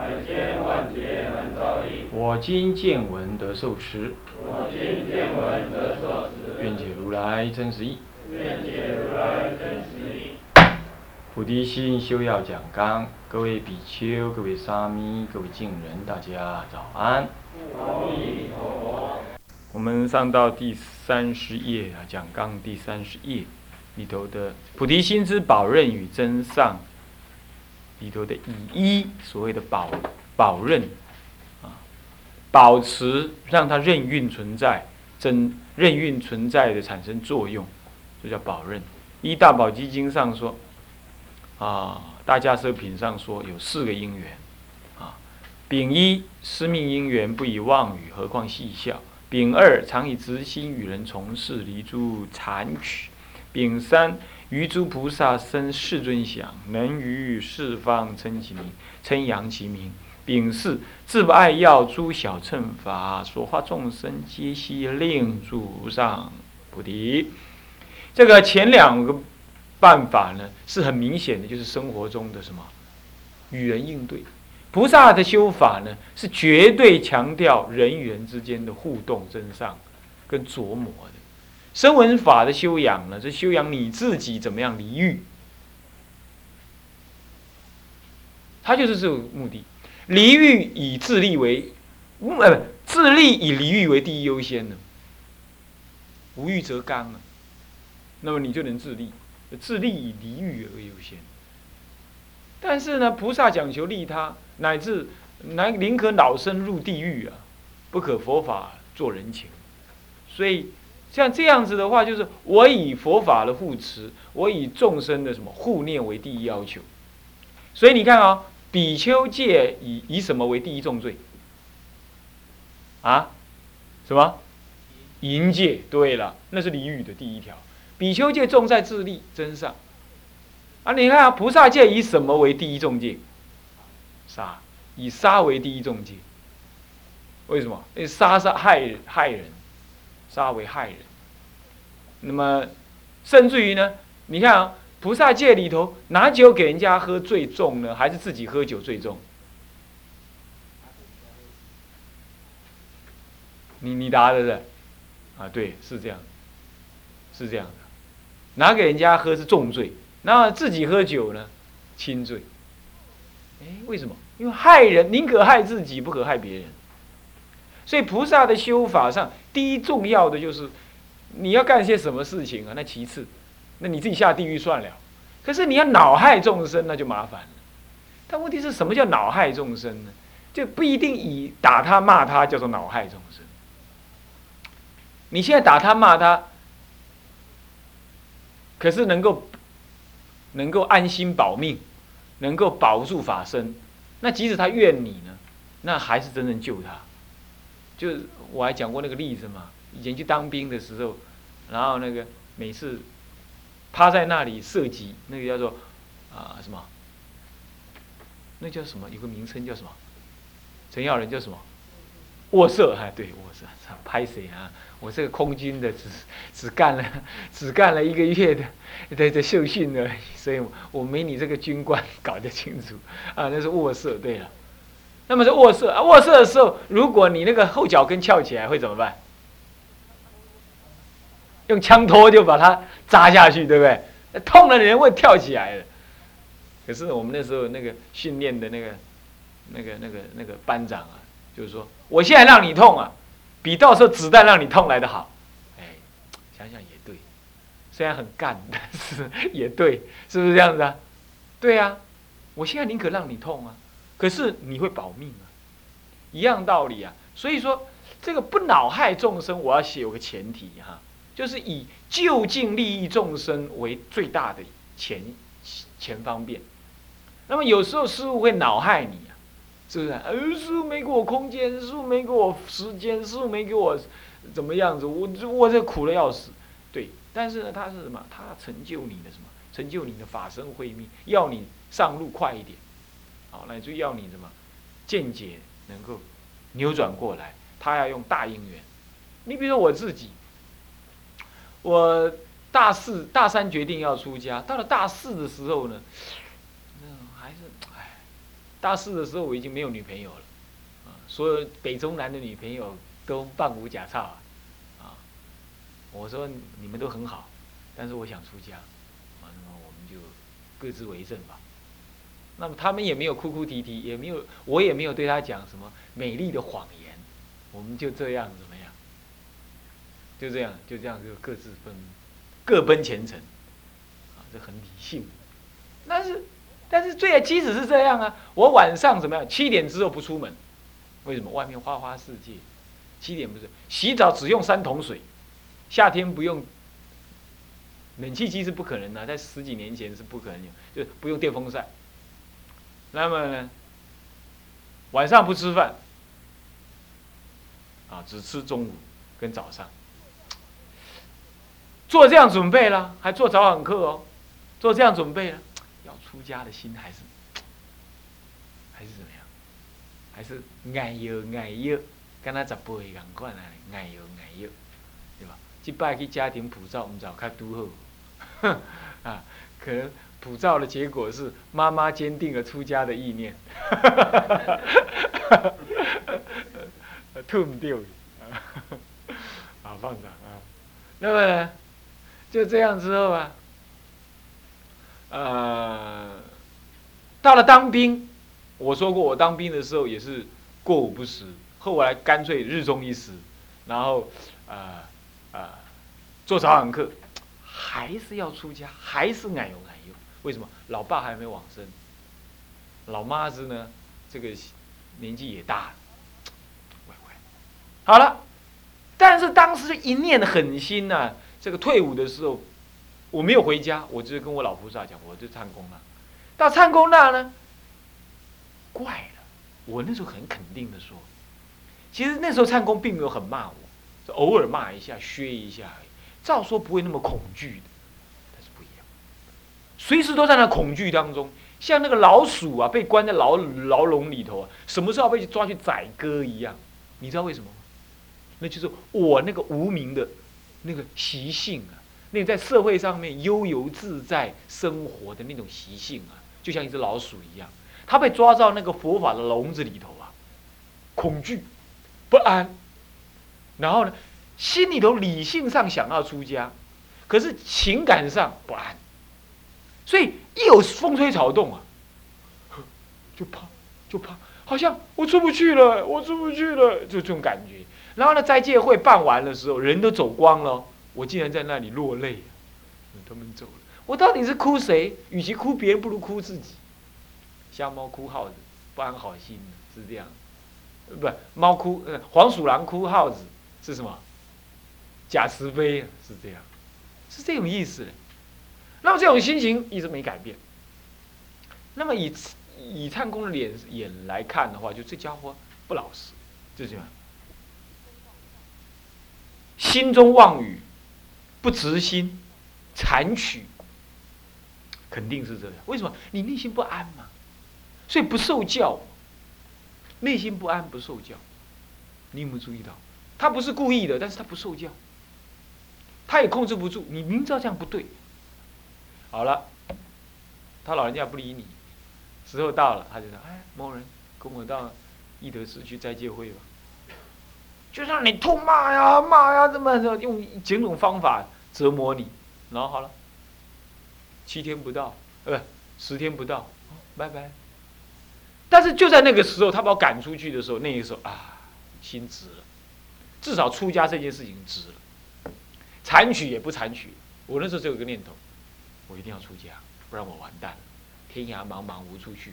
百千万劫难遭遇。我今见闻得受持。我今见闻得受持。愿解如来真实义。愿解如来真实义。菩提心修要讲纲，各位比丘、各位沙弥、各位敬人，大家早安。我们上到第三十页啊，讲纲第三十页里头的菩提心之宝刃与真上里头的以一所谓的保保任啊，保持让它任运存在，真任运存在的产生作用，这叫保任。一大宝积金上说。啊，大家奢品上说有四个因缘，啊，丙一师命因缘不以妄语，何况戏笑；丙二常以直心与人从事，离诸残取；丙三于诸菩萨生世尊想，能于四方称其名，称扬其名；丙四自不爱要诸小乘法，所化众生皆悉令诸上菩提。这个前两个。办法呢是很明显的，就是生活中的什么与人应对。菩萨的修法呢是绝对强调人与人之间的互动、真上跟琢磨的。声闻法的修养呢是修养你自己怎么样离欲，他就是这个目的。离欲以自利为，呃不，自利以离欲为第一优先的。无欲则刚啊，那么你就能自利。自利以离欲而优先，但是呢，菩萨讲求利他，乃至乃宁可老生入地狱啊，不可佛法做人情。所以像这样子的话，就是我以佛法的护持，我以众生的什么护念为第一要求。所以你看啊，比丘戒以以什么为第一重罪？啊？什么？淫戒。对了，那是离欲的第一条。比丘戒重在自利真上，啊，你看啊，菩萨戒以什么为第一重戒？杀，以杀为第一重戒。为什么？因为杀杀害害人，杀为害人。那么，甚至于呢，你看啊，菩萨戒里头拿酒给人家喝最重呢，还是自己喝酒最重？你你答的是？啊，对，是这样，是这样的。拿给人家喝是重罪，那自己喝酒呢，轻罪。哎，为什么？因为害人宁可害自己，不可害别人。所以菩萨的修法上，第一重要的就是你要干些什么事情啊？那其次，那你自己下地狱算了。可是你要恼害众生，那就麻烦了。但问题是什么叫恼害众生呢？就不一定以打他骂他叫做恼害众生。你现在打他骂他。可是能够，能够安心保命，能够保住法身，那即使他怨你呢，那还是真正救他。就我还讲过那个例子嘛，以前去当兵的时候，然后那个每次趴在那里射击，那个叫做啊什么？那叫什么？有个名称叫什么？陈耀仁叫什么？卧射，哎，对，卧射，拍谁啊？我这个空军的，只只干了 只干了一个月的 的的受训而已，所以我没你这个军官搞得清楚啊。那是卧射，对了。那么是卧射啊，卧射的时候，如果你那个后脚跟翘起来，会怎么办？用枪托就把它扎下去，对不对？痛了人会跳起来的。可是我们那时候那个训练的那个那个那个那个班长啊，就是说，我现在让你痛啊。比到时候子弹让你痛来的好，哎，想想也对，虽然很干，但是也对，是不是这样子啊？对呀，我现在宁可让你痛啊，可是你会保命啊，一样道理啊。所以说，这个不恼害众生，我要写有个前提哈，就是以就近利益众生为最大的前前方便。那么有时候师傅会恼害你啊，是不是？呃，师傅没给我空间，师傅没给我时间，师傅没给我怎么样子？我我这苦的要死。对，但是呢，他是什么？他成就你的什么？成就你的法身慧命，要你上路快一点。好，那就要你什么？见解能够扭转过来。他要用大因缘。你比如说我自己，我大四、大三决定要出家，到了大四的时候呢，那还是哎，大四的时候我已经没有女朋友了，啊，所有北中南的女朋友都半无假差啊，我说你们都很好，但是我想出家，啊，那么我们就各自为政吧。那么他们也没有哭哭啼啼，也没有，我也没有对他讲什么美丽的谎言，我们就这样怎么样？就这样，就这样就各自分，各奔前程，啊，这很理性。但是，但是最即使是这样啊，我晚上怎么样？七点之后不出门，为什么？外面花花世界，七点不是洗澡只用三桶水，夏天不用冷气机是不可能的，在十几年前是不可能有，就不用电风扇。那么呢，晚上不吃饭，啊，只吃中午跟早上，做这样准备了，还做早晚课哦，做这样准备了，要出家的心还是还是怎么样？还是爱要爱要，跟他十八岁共款啊，爱要爱要，对吧？即摆去家庭普照，唔知较拄好，啊，可能。普照的结果是妈妈坚定了出家的意念，吐唔掉，啊，放长啊，那么就这样之后啊，呃，到了当兵，我说过我当兵的时候也是过午不食，后来干脆日中一食，然后啊啊做早晚课，还是要出家，还是奶油奶油。为什么老爸还没往生？老妈子呢？这个年纪也大了，乖乖。好了，但是当时一念狠心呐。这个退伍的时候，我没有回家，我就是跟我老菩萨讲，我就唱功了。到唱功那呢，怪了。我那时候很肯定的说，其实那时候唱功并没有很骂我，偶尔骂一下、削一下，照说不会那么恐惧的。随时都在那恐惧当中，像那个老鼠啊，被关在牢牢笼里头啊，什么时候被抓去宰割一样。你知道为什么吗？那就是我那个无名的那个习性啊，那在社会上面悠游自在生活的那种习性啊，就像一只老鼠一样，它被抓到那个佛法的笼子里头啊，恐惧、不安，然后呢，心里头理性上想要出家，可是情感上不安。所以一有风吹草动啊，就怕，就怕，好像我出不去了，我出不去了，就这种感觉。然后呢，斋戒会办完的时候，人都走光了，我竟然在那里落泪。他们走了，我到底是哭谁？与其哭别人，不如哭自己。瞎猫哭耗子，不安好心，是这样。不，猫哭，黄鼠狼哭耗子是什么？假慈悲，是这样，是这种意思。那么这种心情一直没改变。那么以以灿公的脸眼来看的话，就这家伙不老实，就这样，心中妄语，不直心，残取，肯定是这样。为什么？你内心不安嘛，所以不受教。内心不安不受教，你有没有注意到？他不是故意的，但是他不受教，他也控制不住。你明知道这样不对。好了，他老人家不理你，时候到了，他就说：“哎，某人跟我到义德寺去斋戒会吧。”就让你痛骂呀，骂呀，这么用几种方法折磨你，然后好了，七天不到，呃，十天不到，拜拜。但是就在那个时候，他把我赶出去的时候，那个时候啊，心直了，至少出家这件事情直了，残取也不残取。我那时候只有一个念头。我一定要出家，不然我完蛋了。天涯茫茫无处去。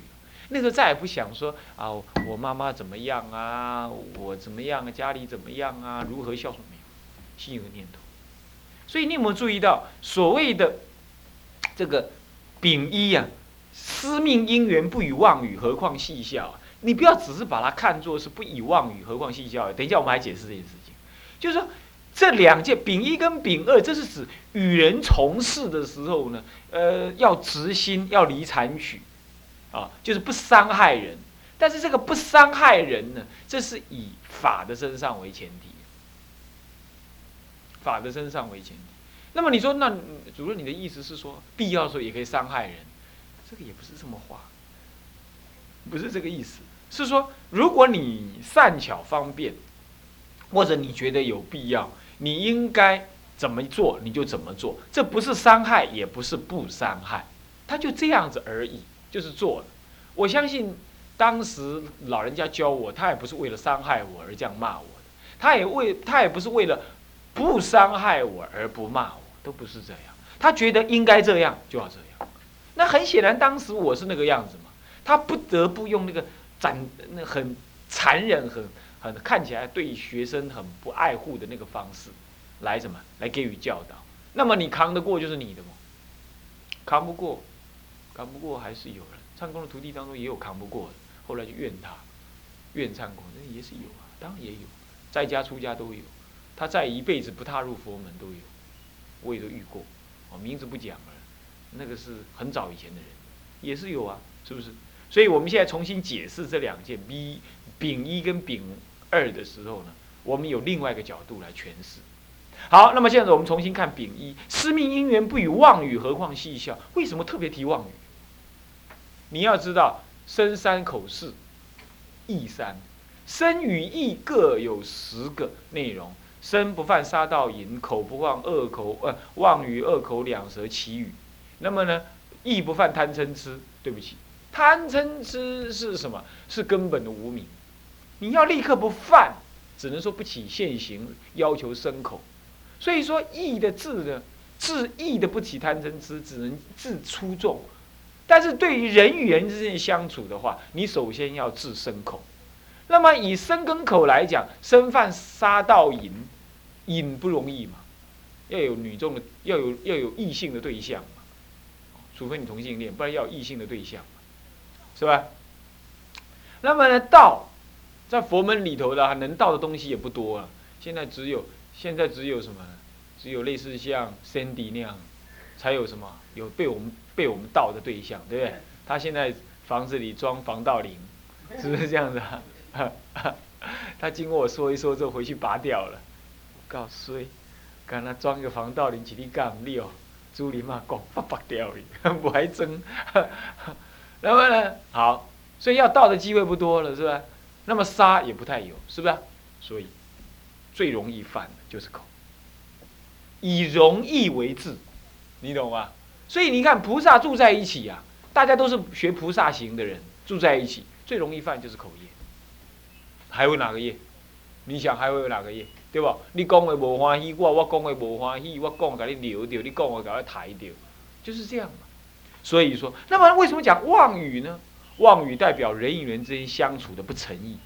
那时候再也不想说啊，我妈妈怎么样啊，我怎么样啊，家里怎么样啊，如何孝顺没有，心有个念头。所以你有没有注意到所谓的这个丙一呀？司命因缘不与妄语，何况细笑。你不要只是把它看作是不以妄语，何况细教。等一下我们还解释这件事情，就是说这两件丙一跟丙二，这是指与人从事的时候呢，呃，要直心，要离残取，啊，就是不伤害人。但是这个不伤害人呢，这是以法的身上为前提，法的身上为前提。那么你说，那主任你的意思是说，必要时候也可以伤害人？这个也不是这么话，不是这个意思。是说，如果你善巧方便，或者你觉得有必要，你应该怎么做你就怎么做。这不是伤害，也不是不伤害，他就这样子而已，就是做了。我相信。当时老人家教我，他也不是为了伤害我而这样骂我的，他也为他也不是为了不伤害我而不骂我，都不是这样。他觉得应该这样就要这样。那很显然，当时我是那个样子嘛，他不得不用那个斩那很残忍、很很看起来对学生很不爱护的那个方式来什么来给予教导。那么你扛得过就是你的嘛，扛不过，扛不过还是有人。唱功的徒弟当中也有扛不过的。后来就怨他，怨唱公，那也是有啊，当然也有，在家出家都有，他在一辈子不踏入佛门都有，我也都遇过，我，名字不讲了，那个是很早以前的人，也是有啊，是不是？所以我们现在重新解释这两件 B 丙一跟丙二的时候呢，我们有另外一个角度来诠释。好，那么现在我们重新看丙一，师命因缘不与妄语，何况戏笑？为什么特别提妄语？你要知道。生三口四，意三，生与意各有十个内容。生不犯杀盗淫，口不犯恶口，呃，妄语恶口两舌绮语。那么呢，意不犯贪嗔痴。对不起，贪嗔痴是什么？是根本的无名。你要立刻不犯，只能说不起现行要求生口。所以说意的字呢，治意的不起贪嗔痴，只能治出众。但是对于人与人之间相处的话，你首先要治身口。那么以身跟口来讲，身犯杀盗淫，淫不容易嘛，要有女众的，要有要有异性的对象嘛，除非你同性恋，不然要异性的对象，是吧？那么呢，道在佛门里头的能到的东西也不多了，现在只有现在只有什么？只有类似像 Sandy 那样，才有什么有被我们。被我们盗的对象，对不对？他现在房子里装防盗铃，是不是这样子啊？他经过我说一说之后，回去拔掉了。我告衰，刚他装一个防盗铃，几力干不了。朱林嘛，讲拔拔掉的，不还真。那么呢？好，所以要盗的机会不多了，是吧？那么杀也不太有，是不是？所以最容易犯的就是口，以容易为治，你懂吗？所以你看，菩萨住在一起啊，大家都是学菩萨行的人，住在一起最容易犯就是口业，还有哪个业？你想还会有哪个业？对不？你讲的无欢喜，我我讲的无欢喜，我讲给你留掉，你讲我给你抬掉，就是这样嘛。所以说，那么为什么讲妄语呢？妄语代表人与人之间相处的不诚意，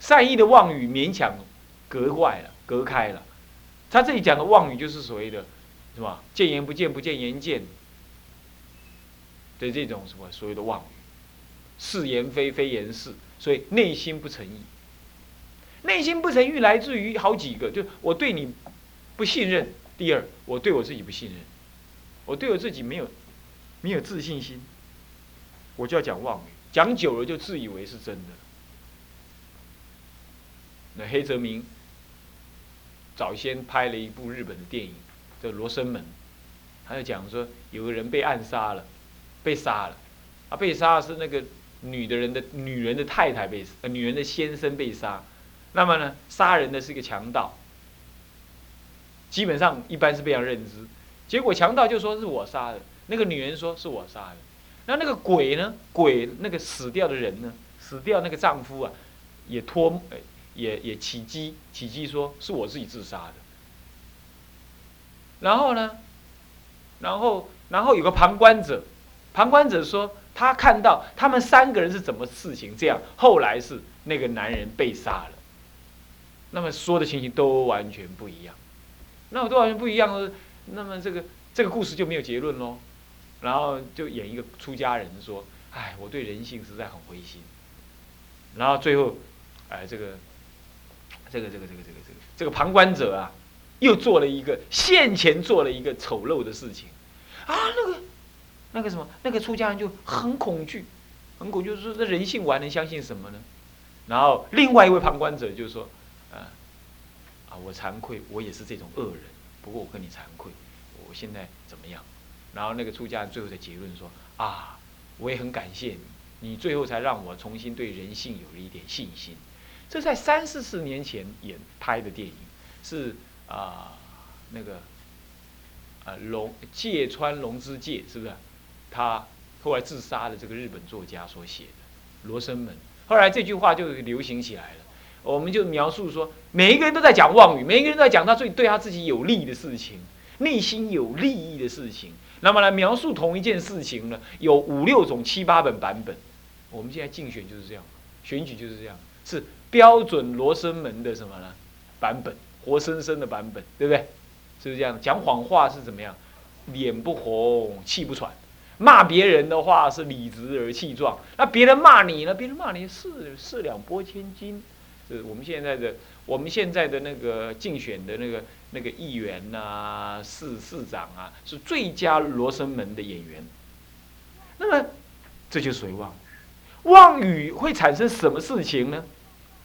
善意的妄语勉强隔坏了，隔开了。他这里讲的妄语就是所谓的。是吧？见言不见，不见言见的这种什么所谓的妄语，是言非，非言是，所以内心不诚意。内心不诚意来自于好几个，就我对你不信任。第二，我对我自己不信任，我对我自己没有没有自信心，我就要讲妄语，讲久了就自以为是真的。那黑泽明早先拍了一部日本的电影。叫《罗生门》，他就讲说有个人被暗杀了，被杀了，啊，被杀是那个女的人的女人的太太被，呃，女人的先生被杀，那么呢，杀人的是一个强盗，基本上一般是这样认知，结果强盗就说是我杀的，那个女人说是我杀的，那那个鬼呢，鬼那个死掉的人呢，死掉那个丈夫啊，也托，也也起机起机说是我自己自杀的。然后呢？然后，然后有个旁观者，旁观者说他看到他们三个人是怎么事情这样。后来是那个男人被杀了。那么说的情形都完全不一样。那么都完全不一样了。那么这个这个故事就没有结论喽。然后就演一个出家人说：“哎，我对人性实在很灰心。然后最后，哎，这个，这个，这个，这个，这个，这个，这个旁观者啊，又做了一个现前做了一个丑陋的事情，啊，那个，那个什么，那个出家人就很恐惧，很恐惧，就是说，这人性我还能相信什么呢？然后另外一位旁观者就说，啊，啊，我惭愧，我也是这种恶人，不过我跟你惭愧，我现在怎么样？然后那个出家人最后的结论说，啊，我也很感谢你。你最后才让我重新对人性有了一点信心。这在三四十年前演拍的电影，是啊那个啊龙芥川龙之介是不是？他后来自杀的这个日本作家所写的《罗生门》。后来这句话就流行起来了。我们就描述说，每一个人都在讲妄语，每一个人都在讲他最对他自己有利的事情，内心有利益的事情。那么来描述同一件事情呢，有五六种、七八本版本。我们现在竞选就是这样，选举就是这样，是标准罗生门的什么呢？版本，活生生的版本，对不对？是不是这样？讲谎话是怎么样？脸不红，气不喘；骂别人的话是理直而气壮。那别人骂你呢？别人骂你四四两拨千斤。是我们现在的，我们现在的那个竞选的那个那个议员呐，市市长啊，是最佳罗生门的演员。那么，这就属于妄。妄语会产生什么事情呢？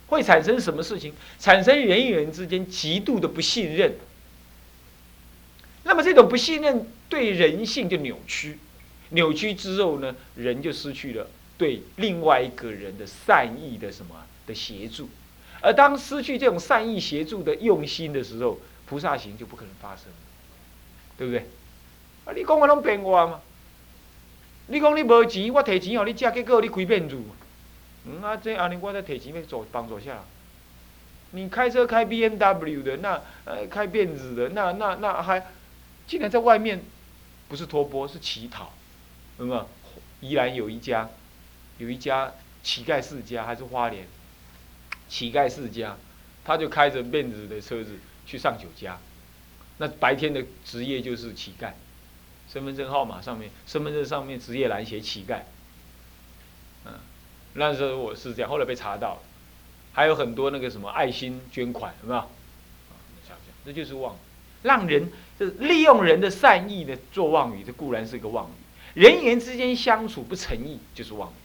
会产生什么事情？产生人与人之间极度的不信任。那么这种不信任对人性就扭曲，扭曲之后呢，人就失去了对另外一个人的善意的什么的协助。而当失去这种善意协助的用心的时候，菩萨行就不可能发生，对不对？啊，你讲我拢骗我嘛？你讲你无钱，我提钱互你借，结果你开面子。嗯啊，这安尼我再提钱要做帮助下。你开车开 B M W 的，那呃开辫子的，那那那还竟然在外面不是托钵是乞讨，有没有？宜兰有一家，有一家乞丐世家还是花莲乞丐世家，他就开着辫子的车子去上酒家，那白天的职业就是乞丐。身份证号码上面，身份证上面职业栏写乞丐，嗯，那时候我是这样，后来被查到了，还有很多那个什么爱心捐款，有没有？想想，这就是妄，让人就是利用人的善意的做妄语，这固然是一个妄语。人与人之间相处不诚意，就是妄语。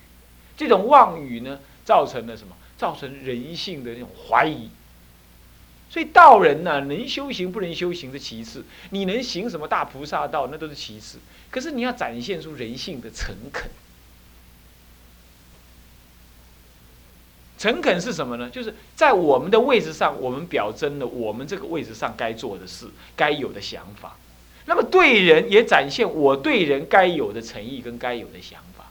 这种妄语呢，造成了什么？造成人性的那种怀疑。所以道人呢，能修行不能修行的其次，你能行什么大菩萨道，那都是其次。可是你要展现出人性的诚恳。诚恳是什么呢？就是在我们的位置上，我们表征了我们这个位置上该做的事、该有的想法。那么对人也展现我对人该有的诚意跟该有的想法。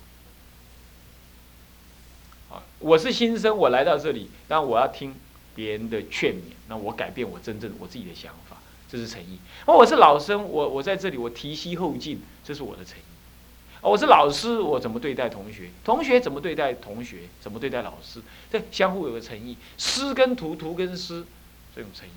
啊，我是新生，我来到这里，但我要听。别人的劝勉，那我改变我真正我自己的想法，这是诚意。哦，我是老生，我我在这里，我提膝后进，这是我的诚意。我是老师，我怎么对待同学？同学怎么对待同学？怎么对待老师？这相互有个诚意。师跟徒，徒跟师，这种诚意，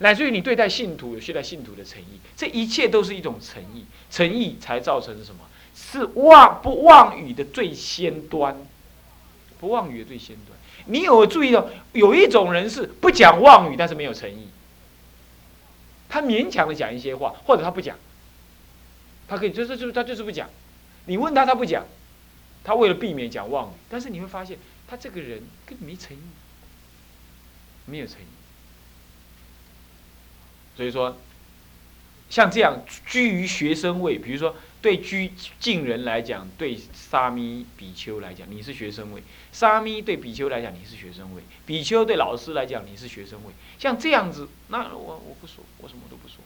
乃至于你对待信徒，有对待信徒的诚意，这一切都是一种诚意。诚意才造成什么？是妄不妄语的最先端，不妄语的最先端。你有注意到，有一种人是不讲妄语，但是没有诚意。他勉强的讲一些话，或者他不讲，他可以就是就是他就是不讲。你问他，他不讲，他为了避免讲妄语，但是你会发现他这个人跟没诚意，没有诚意。所以说，像这样居于学生位，比如说。对居近人来讲，对沙弥比丘来讲，你是学生位；沙弥对比丘来讲，你是学生位；比丘对老师来讲，你是学生位。像这样子，那我我不说，我什么都不说。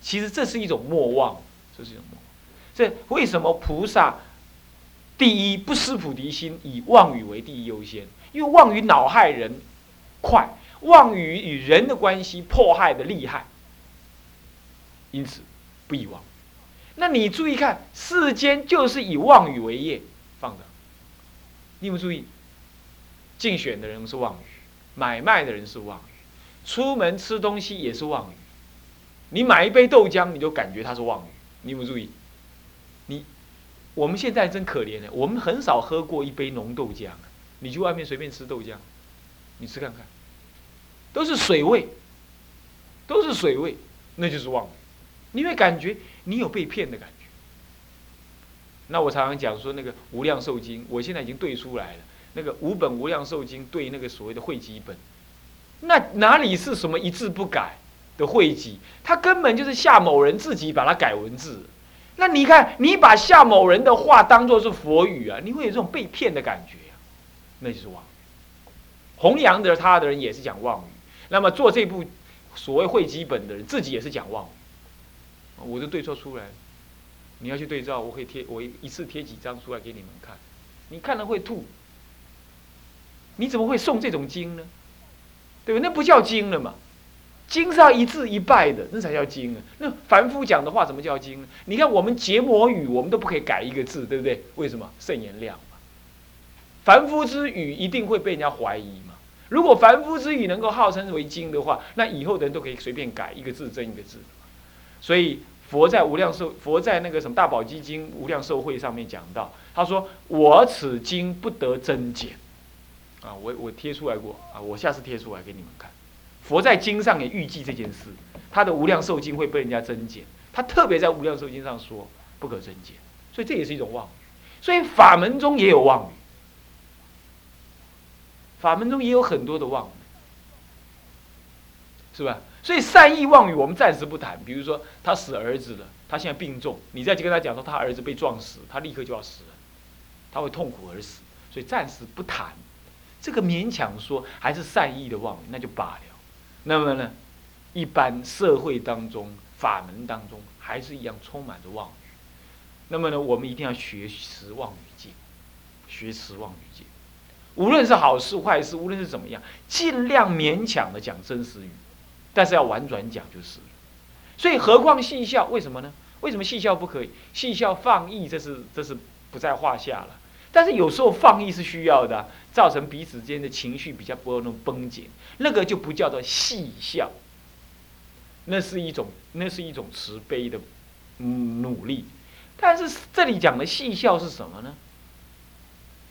其实这是一种莫忘，这是一种莫忘。这为什么菩萨第一不失菩提心，以妄语为第一优先？因为妄语恼害人快，妄语与人的关系迫害的厉害，因此不遗忘。那你注意看，世间就是以妄语为业，放的。你有没有注意？竞选的人是妄语，买卖的人是妄语，出门吃东西也是妄语。你买一杯豆浆，你就感觉它是妄语。你有没有注意？你我们现在真可怜了，我们很少喝过一杯浓豆浆。你去外面随便吃豆浆，你吃看看，都是水味，都是水味，那就是妄语。你会感觉你有被骗的感觉。那我常常讲说那个《无量寿经》，我现在已经对出来了。那个五本《无量寿经》对那个所谓的汇集本，那哪里是什么一字不改的汇集？它根本就是夏某人自己把它改文字。那你看，你把夏某人的话当做是佛语啊，你会有这种被骗的感觉啊，那就是妄语。弘扬的他的人也是讲妄语，那么做这部所谓汇集本的人自己也是讲妄语，我就对照出来。你要去对照，我可以贴，我一次贴几张出来给你们看，你看了会吐。你怎么会送这种经呢？对吧？那不叫经了嘛。经是要一字一拜的，那才叫经啊。那凡夫讲的话怎么叫经呢？你看我们结魔语，我们都不可以改一个字，对不对？为什么？圣言量嘛。凡夫之语一定会被人家怀疑嘛。如果凡夫之语能够号称为经的话，那以后的人都可以随便改一个字，增一个字。所以佛在无量寿，佛在那个什么大宝积经无量寿会上面讲到，他说：“我此经不得增减。”啊，我我贴出来过啊，我下次贴出来给你们看。佛在经上也预计这件事，他的无量寿经会被人家增减，他特别在无量寿经上说不可增减，所以这也是一种妄语。所以法门中也有妄语，法门中也有很多的妄语，是吧？所以善意妄语我们暂时不谈。比如说他死儿子了，他现在病重，你再去跟他讲说他儿子被撞死，他立刻就要死了，他会痛苦而死，所以暂时不谈。这个勉强说还是善意的妄语，那就罢了。那么呢，一般社会当中、法门当中，还是一样充满着妄语。那么呢，我们一定要学持妄语戒，学持妄语戒。无论是好事坏事，无论是怎么样，尽量勉强的讲真实语，但是要婉转讲就是。所以，何况戏笑？为什么呢？为什么戏笑不可以？戏笑放逸，这是这是不在话下了。但是有时候放逸是需要的，造成彼此间的情绪比较不那么绷紧，那个就不叫做戏笑，那是一种那是一种慈悲的努力。但是这里讲的戏笑是什么呢？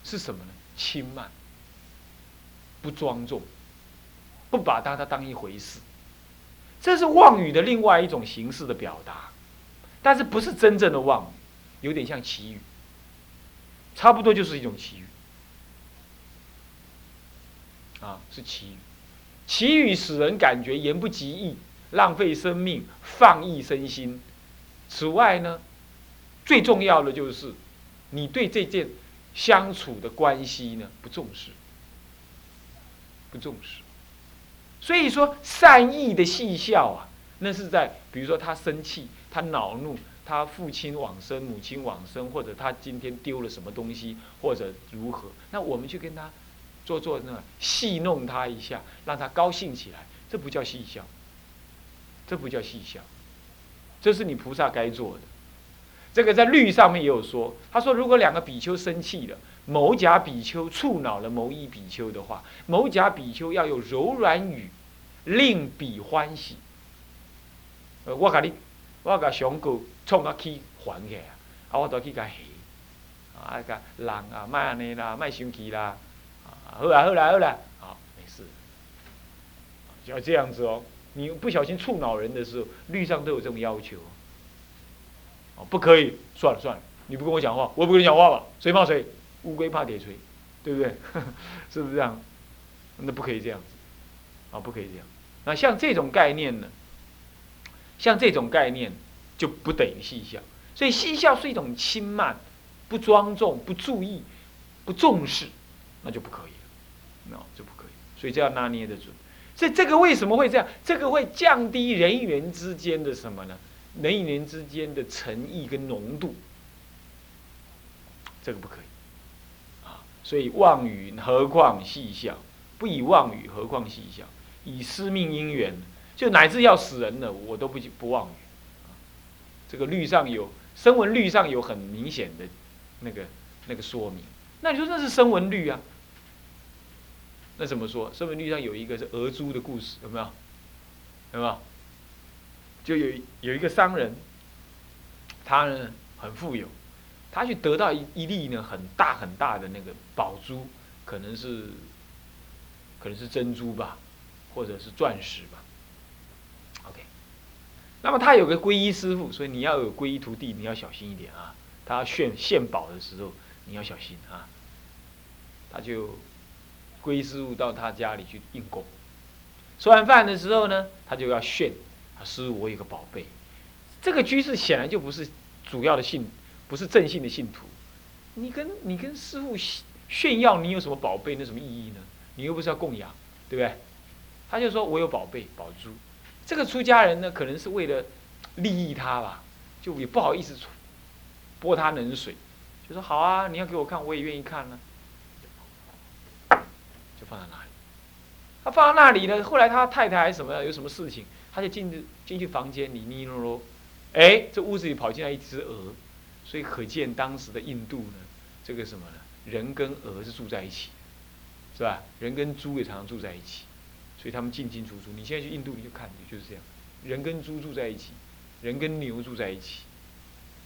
是什么呢？轻慢，不庄重，不把它当一回事，这是妄语的另外一种形式的表达，但是不是真正的妄语，有点像祈语。差不多就是一种奇语，啊，是奇语。奇语使人感觉言不及义，浪费生命，放逸身心。此外呢，最重要的就是你对这件相处的关系呢不重视，不重视。所以说善意的戏笑啊，那是在比如说他生气，他恼怒。他父亲往生，母亲往生，或者他今天丢了什么东西，或者如何？那我们去跟他做做那戏弄他一下，让他高兴起来，这不叫戏笑，这不叫戏笑，这是你菩萨该做的。这个在律上面也有说，他说如果两个比丘生气了，某甲比丘触恼了某乙比丘的话，某甲比丘要有柔软语，令彼欢喜。呃，我甲你，我甲上哥。冲啊起还起啊！啊，我都去甲下，啊，甲人啊，卖安尼啦，卖生气啦，啊，好啦，好啦，好啦，好，没事，要这样子哦。你不小心触恼人的时候，律上都有这种要求，哦，不可以，算了算了，你不跟我讲话，我也不跟你讲话吧，谁怕谁？乌龟怕铁锤，对不对？是不是这样？那不可以这样子，啊，不可以这样。那像这种概念呢？像这种概念。就不等于嬉笑，所以嬉笑是一种轻慢、不庄重、不注意、不重视，那就不可以了，那就不可以。所以这要拿捏得准。所以这个为什么会这样？这个会降低人与人之间的什么呢？人与人之间的诚意跟浓度，这个不可以。所以妄语何况细笑？不以妄语何况细笑？以失命因缘，就乃至要死人了，我都不不妄语。这个律上有声闻律上有很明显的那个那个说明，那你说那是声闻律啊？那怎么说？声闻律上有一个是鹅猪的故事，有没有？有没有？就有有一个商人，他呢很富有，他去得到一一粒呢很大很大的那个宝珠，可能是可能是珍珠吧，或者是钻石吧。OK，那么他有个皈依师傅，所以你要有皈依徒弟，你要小心一点啊。他炫献宝的时候，你要小心啊。他就皈依师傅到他家里去应供，吃完饭的时候呢，他就要炫啊，师傅我有个宝贝。这个居士显然就不是主要的信，不是正信的信徒。你跟你跟师傅炫耀你有什么宝贝，那什么意义呢？你又不是要供养，对不对？他就说我有宝贝宝珠。这个出家人呢，可能是为了利益他吧，就也不好意思泼他冷水，就说好啊，你要给我看，我也愿意看呢。就放在那里。他放在那里呢，后来他太太还什么，有什么事情，他就进进去房间里，尼罗罗，哎，这屋子里跑进来一只鹅，所以可见当时的印度呢，这个什么呢，人跟鹅是住在一起，是吧？人跟猪也常常住在一起。所以他们进进出出。你现在去印度，你就看，就是这样，人跟猪住在一起，人跟牛住在一起。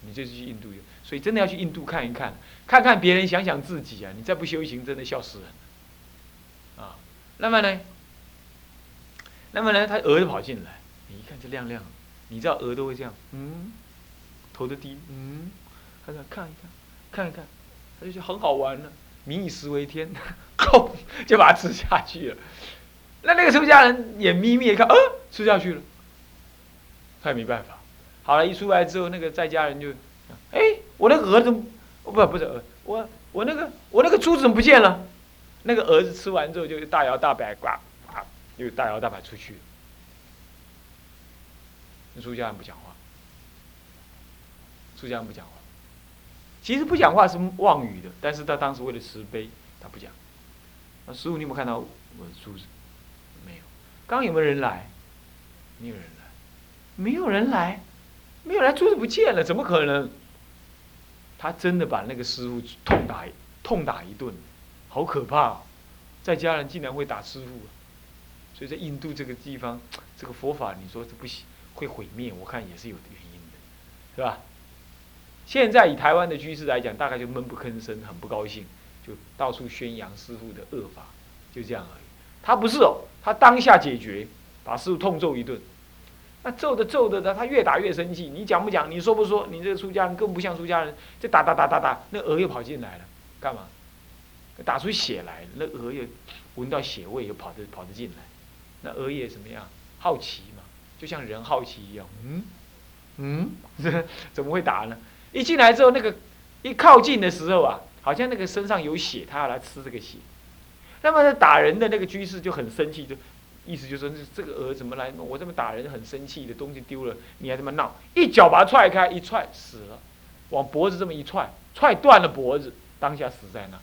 你这次去印度，所以真的要去印度看一看，看看别人，想想自己啊！你再不修行，真的笑死人啊！那么呢？那么呢？他鹅就跑进来，你一看这亮亮，你知道鹅都会这样，嗯，头都低，嗯，他在看一看，看一看，他就觉得很好玩了，民以食为天，吼，就把它吃下去了。那那个出家人眼眯眯一看，呃，吃下去了，他也没办法。好了，一出来之后，那个在家人就，哎，我那个儿子，不不是鹅，我我那个我那个珠子怎么不见了？那个儿子吃完之后就大摇大摆，呱呱，又大摇大摆出去。那出家人不讲话，出家人不讲话。其实不讲话是妄语的，但是他当时为了慈悲，他不讲。那师傅，你有没有看到我的珠子？没有刚有没有人来？没有人来，没有人来，没有来，珠子不见了，怎么可能？他真的把那个师傅痛打痛打一顿，好可怕！在家人竟然会打师傅，所以在印度这个地方，这个佛法你说这不行，会毁灭，我看也是有原因的，是吧？现在以台湾的居士来讲，大概就闷不吭声，很不高兴，就到处宣扬师傅的恶法，就这样而已。他不是哦。他当下解决，把师傅痛揍一顿，那揍的揍的呢，他越打越生气。你讲不讲？你说不说？你这个出家人更不像出家人，就打打打打打，那鹅又跑进来了，干嘛？打出血来了，那鹅又闻到血味，又跑着跑着进来。那鹅也怎么样？好奇嘛，就像人好奇一样。嗯嗯，怎么会打呢？一进来之后，那个一靠近的时候啊，好像那个身上有血，他要来吃这个血。那么打人的那个居士就很生气，就意思就是说，这个鹅怎么来？我这么打人很生气的东西丢了，你还这么闹？一脚把它踹开，一踹死了，往脖子这么一踹，踹断了脖子，当下死在那。